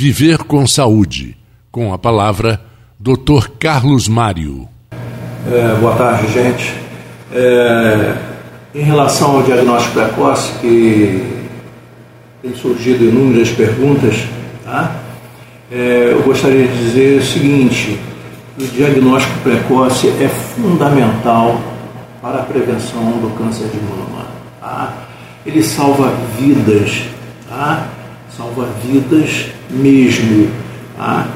Viver com Saúde. Com a palavra, Dr. Carlos Mário. É, boa tarde, gente. É, em relação ao diagnóstico precoce, que tem surgido inúmeras perguntas, tá? É, eu gostaria de dizer o seguinte: o diagnóstico precoce é fundamental para a prevenção do câncer de mama. Tá? Ele salva vidas, tá? Salva vidas mesmo. Tá?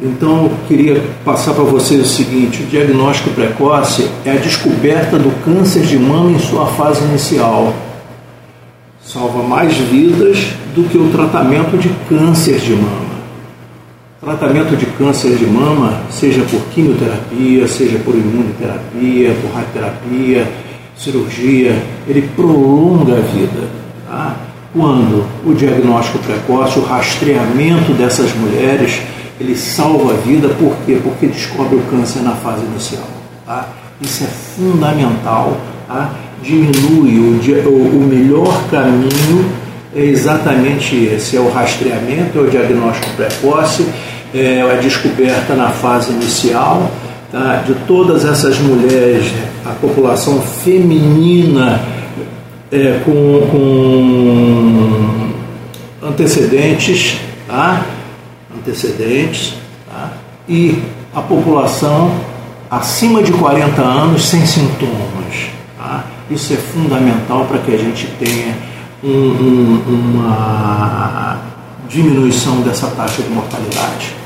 Então, eu queria passar para vocês o seguinte: o diagnóstico precoce é a descoberta do câncer de mama em sua fase inicial. Salva mais vidas do que o tratamento de câncer de mama. Tratamento de câncer de mama, seja por quimioterapia, seja por imunoterapia, por radioterapia, cirurgia, ele prolonga a vida. Tá? Quando o diagnóstico precoce, o rastreamento dessas mulheres, ele salva a vida, por quê? Porque descobre o câncer na fase inicial. Tá? Isso é fundamental, tá? diminui o, o melhor caminho é exatamente esse, é o rastreamento, é o diagnóstico precoce, é a descoberta na fase inicial tá? de todas essas mulheres, a população feminina é, com, com, antecedentes, tá? antecedentes, tá? e a população acima de 40 anos sem sintomas. Tá? Isso é fundamental para que a gente tenha um, um, uma diminuição dessa taxa de mortalidade.